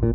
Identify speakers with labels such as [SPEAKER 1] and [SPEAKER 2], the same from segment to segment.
[SPEAKER 1] バ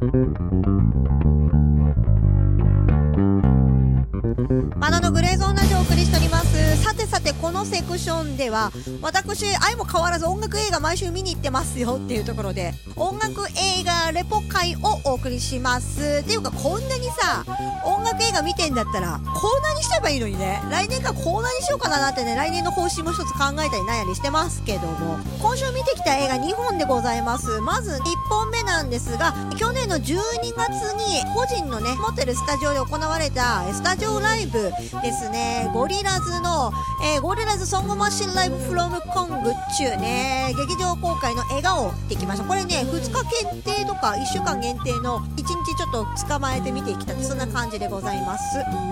[SPEAKER 1] ナのグレーゾーンラジオをお送りしております。てこのセクションでは私愛も変わらず音楽映画毎週見に行ってますよっていうところで音楽映画レポ会をお送りします。っていうかこんなにさ音楽映画見てんだったらコーナーにしちゃえばいいのにね。来年からコーナーにしようかななんてね来年の方針も一つ考えたりなんやりしてますけども。今週見てきた映画2本でございます。まず1本目なんですが去年の12月に個人のね持ってるスタジオで行われたスタジオライブですね。ゴリラズの、えー、ゴリラズ Song Machine Live from Kong っちゅうね。劇場公開の映画行ってきました。これね2日限定とか1週間限定の1日ちょっと捕まえて見てきたってそんな感じでございます。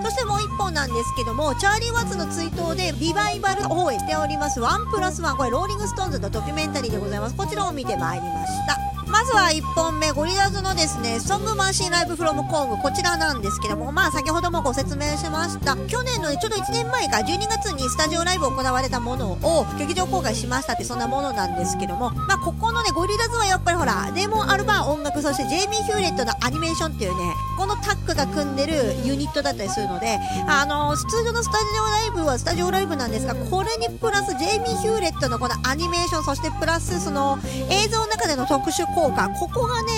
[SPEAKER 1] そしてもう1本なんですけどもチャーリー・ワッツの追悼でリバイバル放映しております。ワンプラスワン。これローリング・ストーンズのドキュメンタリーでございます。こちらを見てまいりました。まずは1本目ゴリラズのですね Song Machine Live from Kong。こちらなんですけどもまあ先ほどもご説明しました。去年の、ね、ちょうど1年前か12月にスタジオライブ行われたものを劇場公開しましたってそんなものなんですけども。まあここのねゴリラズはやっぱりほらデーモン・アルバーン音楽そしてジェイミー・ヒューレットのアニメーションっていうねこのタッグが組んでるユニットだったりするのであの通常のスタジオライブはスタジオライブなんですがこれにプラスジェイミー・ヒューレットのこのアニメーションそしてプラスその映像の中での特殊効果ここがね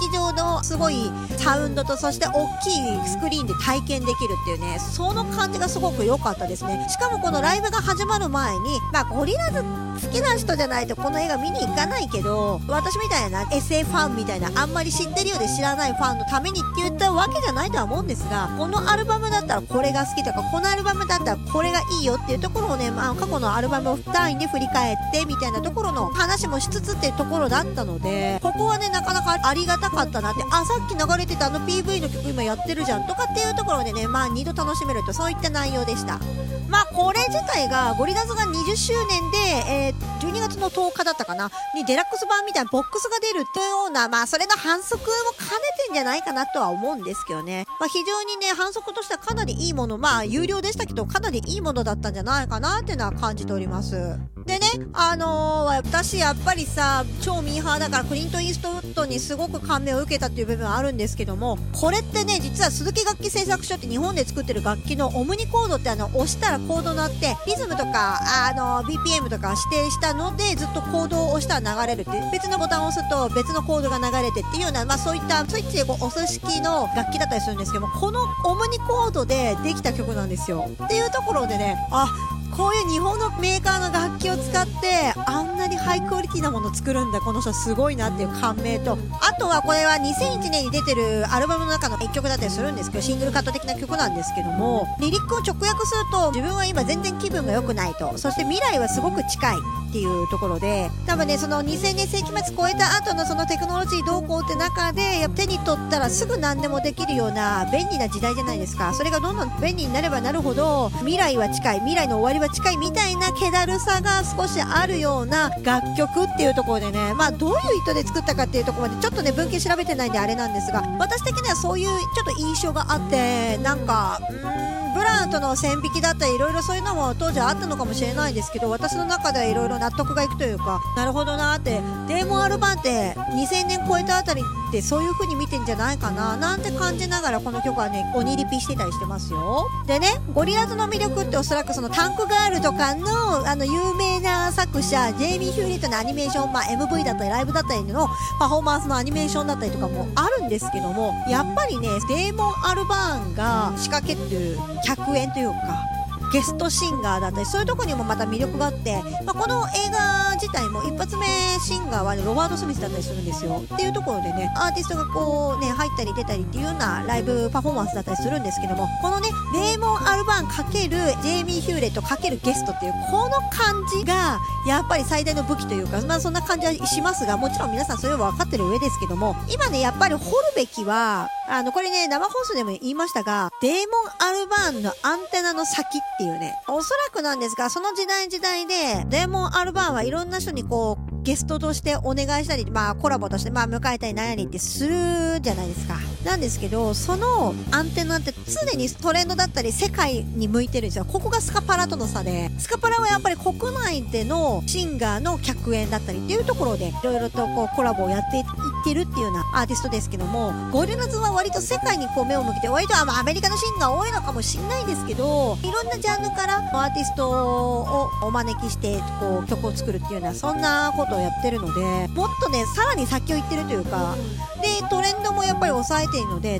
[SPEAKER 1] 劇場のすごいサウンドとそして大きいスクリーンで体験できるっていうねその感じがすごく良かったですね。しかもこのライブが始まる前にまあゴリラズ好きな人じゃないとこの映画見に行かないけど私みたいな SA ファンみたいなあんまり知ってるようで知らないファンのためにって言ったわけじゃないとは思うんですがこのアルバムだったらこれが好きとかこのアルバムだったらこれがいいよっていうところをね、まあ、過去のアルバムを単位で振り返ってみたいなところの話もしつつっていうところだったのでここはねなかなかありがたかったなってあさっき流れてたあの PV の曲今やってるじゃんとかっていうところでねまあ2度楽しめるとそういった内容でした。まあこれ自体がゴリラズが20周年で、えー、12月の10日だったかな。にデラックス版みたいなボックスが出るというようなまあそれの反則も兼ねてんじゃないかなとは思うんですけどね。まあ非常にね反則としてはかなりいいものまあ有料でしたけどかなりいいものだったんじゃないかなっていうのは感じております。で、あのー、私やっぱりさ、超ミーハーだからクリント・イーストウッドにすごく感銘を受けたっていう部分はあるんですけども、これってね、実は鈴木楽器製作所って日本で作ってる楽器のオムニコードってあの、押したらコード鳴って、リズムとか、あの、BPM とか指定したので、ずっとコードを押したら流れるって、別のボタンを押すと別のコードが流れてっていうような、まあそういったスイッチでこう押す式の楽器だったりするんですけども、このオムニコードでできた曲なんですよ。っていうところでね、あ、こういう日本のメーカーの楽器を使ってあんなにハイクオリティなもの作るんだこの人すごいなっていう感銘とあとはこれは2001年に出てるアルバムの中の1曲だったりするんですけどシングルカット的な曲なんですけどもリリックを直訳すると自分は今全然気分が良くないと。そして未来はすごく近いっていうところで多分ねその2000年世紀末超えた後のそのテクノロジーどうこうって中で手に取ったらすぐ何でもできるような便利な時代じゃないですか。それがどんどん便利になればなるほど未来は近い未来の終わりは近いみたいな気だるさが少しあるような楽曲っていうところでねまあどういう意図で作ったかっていうところまでちょっとね文献調べてないんであれなんですが私的にはそういうちょっと印象があってなんかうんブランとの線引きだったりいろいろそういうのも当時あったのかもしれないですけど私の中ではいろいろ納得がいくというかなるほどなって。デーモンアルバンって2000年超えたあたりってそういう風に見てんじゃないかななんて感じながらこの曲はね鬼リピしてたりしてますよ。でねゴリラズの魅力っておそらくそのタンクガールとかのあの有名な作者ジェイミー・ヒューリットのアニメーション、まあ、MV だったりライブだったりのパフォーマンスのアニメーションだったりとかもあるんですけどもやっぱりねデーモン・アルバーンが仕掛ける100円というか。ゲストシンガーだったりそういうとこにもまた魅力があって、まあ、この映画自体も一発目シンガーは、ロバート・スミスだったりするんですよ。っていうところでねアーティストがこうね入ったり出たりっていうようなライブパフォーマンスだったりするんですけどもこのねデーモン・アルバーン×ジェイミー・ヒューレット×ゲストっていうこの感じがやっぱり最大の武器というかまあそんな感じはしますがもちろん皆さんそれは分かってる上ですけども今ねやっぱり掘るべきはあのこれね生放送でも言いましたがデーモン・アルバーンのアンテナの先ってていうねおそらくなんですがその時代時代でデーモン・アルバーンはいろんな人にこうゲストとしてお願いしたり、まあコラボとして、まあ迎えたり何やりってするじゃないですか。なんですけど、そのアンテナって常にトレンドだったり世界に向いてるんですよ。ここがスカパラとの差で、スカパラはやっぱり国内でのシンガーの客演だったりっていうところで、いろいろとこうコラボをやっていってるっていうようなアーティストですけどもゴリラズは割と世界にこう目を向けて割とアメリカのシーンが多いのかもしれないですけどいろんなジャンルからアーティストをお招きしてこう曲を作るっていうようなそんなことをやってるのでもっとねさらに先を行ってるというかでトレンドもやっぱり抑えているので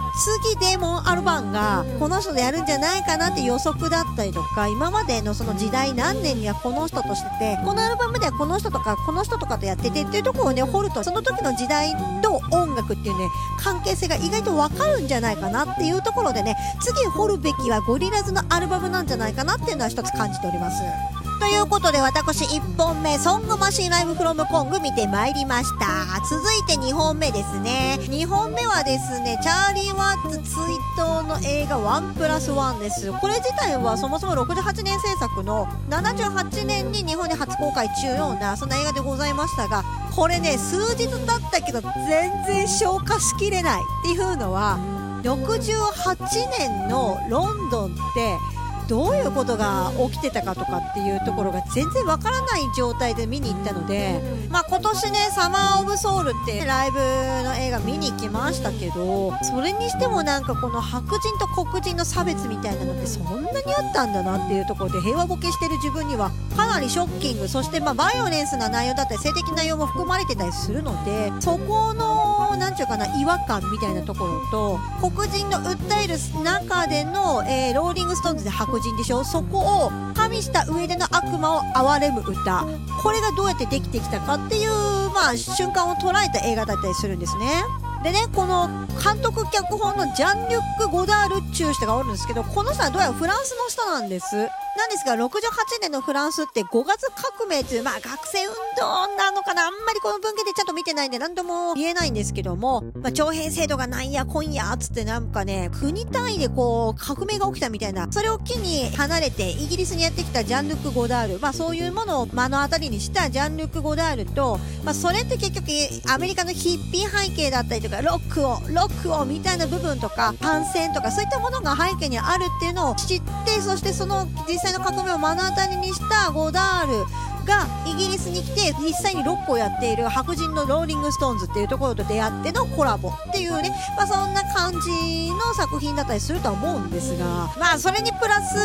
[SPEAKER 1] 次デーモン・アルバンがこの人でやるんじゃないかなって予測だったりとか今までのその時代何年にはこの人としててこのアルバムではこの人とかこの人とかとやっててっていうところをね掘るとその時の時代と音楽っていうね関係性が意外と分かるんじゃないかなっていうところでね次掘るべきはゴリラズのアルバムなんじゃないかなっていうのは一つ感じております。ということで私1本目 Song Machine Live from Kong 見てまいりました。続いて2本目ですね。2本目はですねチャーリー・ワッツ追悼の映画ワンプラスワンです。これ自体はそもそも68年制作の78年に日本で初公開っちゅうようなそんな映画でございましたがこれね数日経ったけど全然消化しきれないっていうのは68年のロンドンってどういうことが起きてたかとかっていうところが全然わからない状態で見に行ったので、まあ、今年ね「サマー・オブ・ソウル」ってライブの映画見に行きましたけどそれにしてもなんかこの白人と黒人の差別みたいなのってそんなにあったんだなっていうところで平和ボケしてる自分にはかなりショッキングそしてまあバイオレンスな内容だったり性的内容も含まれてたりするのでそこのなんちゅうかな違和感みたいなところと黒人の訴える中での、えー、ローリング・ストーンズで白黒人でしょ？そこを加味した上での悪魔を憐れむ歌これがどうやってできてきたかっていう、まあ、瞬間を捉えた映画だったりするんですね。でね、この監督脚本のジャン・リュック・ゴダールっちゅう人がおるんですけど、この人はどうやらフランスの人なんです。なんですが、68年のフランスって5月革命という、まあ学生運動なのかな？あんまりこの文献でちゃんと見てないんで何とも言えないんですけども、まあ徴兵制度がなんや今夜つってなんかね、国単位でこう革命が起きたみたいな、それを機に離れてイギリスにやってきたジャンルック・ゴダール、まあそういうものを目の当たりにしたジャンルック・ゴダールと、まあそれって結局アメリカのヒッピー背景だったりとか、ロックを、ロックをみたいな部分とか、反戦とかそういったものが背景にあるっていうのを知って、そしてその実際の革命を目の当たりにしたゴダールがイギリスに来て実際にロックをやっている白人のローリング・ストーンズっていうところと出会ってのコラボっていうね、まあ、そんな感じの作品だったりするとは思うんですがまあそれにプラス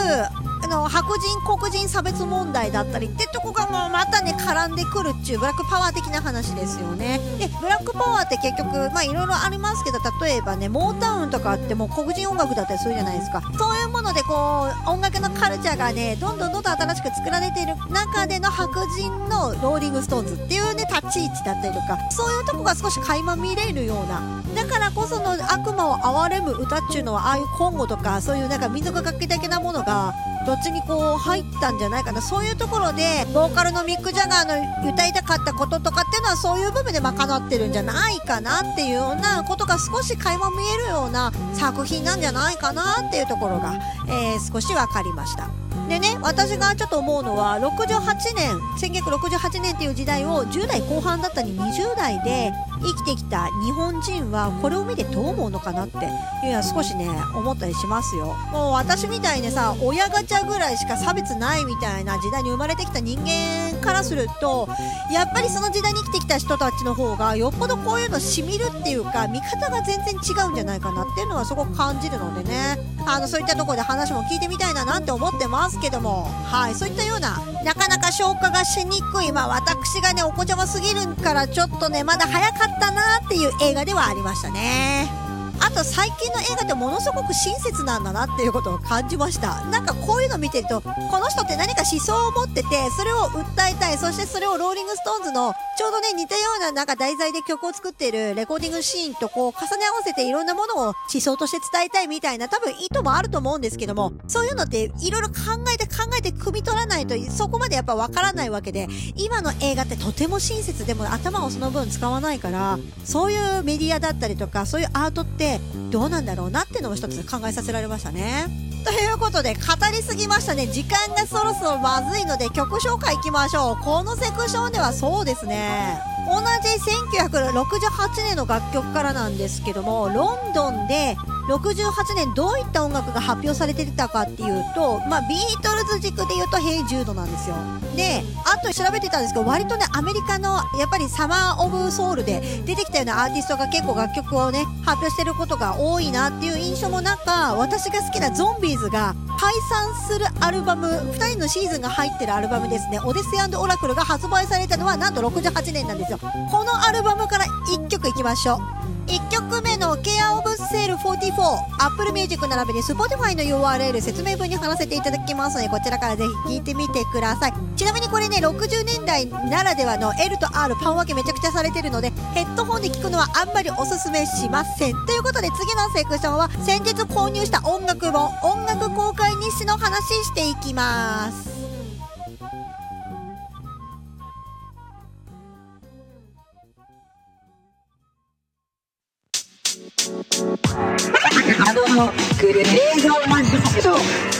[SPEAKER 1] あの白人黒人差別問題だったりってとこがもうまたね絡んでくるっちゅうブラックパワー的な話ですよね。でブラックパワーって結局まあいろいろありますけど例えばねモータウンとかってもう黒人音楽だったりするじゃないですか。そういうものでこう音楽のカルチャーがねどんどんどんどん新しく作られている中での白人のローリングストーンズっていうね立ち位置だったりとかそういうとこが少し垣間見れるような。だからこその悪魔を憐れむ歌っちゅうのはああいうコンゴとかそういうなんか民族楽器的なものがどっちにこう入ったんじゃないかなそういうところでボーカルのミック・ジャガーの歌いたかったこととかっていうのはそういう部分で賄ってるんじゃないかなっていうようなことが少し垣間見えるような作品なんじゃないかなっていうところが、えー、少し分かりました。でね私がちょっと思うのは68年1968年っていう時代を10代後半だったり20代で生きてきた日本人はこれを見てどう思うのかなっていうのは少しね思ったりしますよ。もう私みたいにさ親ガチャぐらいしか差別ないみたいな時代に生まれてきた人間からするとやっぱりその時代に生きてきた人たちの方がよっぽどこういうのしみるっていうか見方が全然違うんじゃないかなっていうのはすごく感じるのでね。あのそういったとこで話も聞いてみたいななんて思ってますけども。はいそういったようななかなか消化がしにくい。まあ私がねお子ちゃますぎるからちょっとねまだ早かったなっていう映画ではありましたね。と最近の映画ってものすごく親切なんだなっていうことを感じました。なんかこういうの見てるとこの人って何か思想を持っててそれを訴えたいそしてそれをローリング・ストーンズのちょうどね似たようななんか題材で曲を作っているレコーディングシーンとこう重ね合わせていろんなものを思想として伝えたいみたいな多分意図もあると思うんですけどもそういうのっていろいろ考えて考えて汲み取らないとそこまでやっぱわからないわけで今の映画ってとても親切でも頭をその分使わないからそういうメディアだったりとかそういうアートってどうなんだろうなっていうのを一つ考えさせられましたね。ということで語りすぎましたね。時間がそろそろまずいので曲紹介いきましょう。このセクションではそうですね。同じ1968年の楽曲からなんですけどもロンドンで68年どういった音楽が発表されてたかっていうと、まあ、ビートルズ軸で言うと「ヘイ・ジュード」なんですよ。であと調べてたんですけど割とねアメリカのやっぱりサマー・オブ・ソウルで出てきたようなアーティストが結構楽曲をね発表してることが多いなっていう印象の中私が好きなゾンビーズが解散するアルバム2人のシーズンが入ってるアルバムですね「オデッセイオラクル」が発売されたのはなんと68年なんですよ。このアルバムから1曲いきましょう。1曲目の Care of Sale 44 Apple Music 並びに Spotify の URL 説明文に貼らせていただきますのでこちらからぜひ聴いてみてください。ちなみにこれね60年代ならではの L と R パン分けめちゃくちゃされてるのでヘッドホンで聴くのはあんまりおすすめしません。ということで次のセクションは先日購入した音楽本音楽公開日誌の話していきます。
[SPEAKER 2] あのグレーゾーンマジック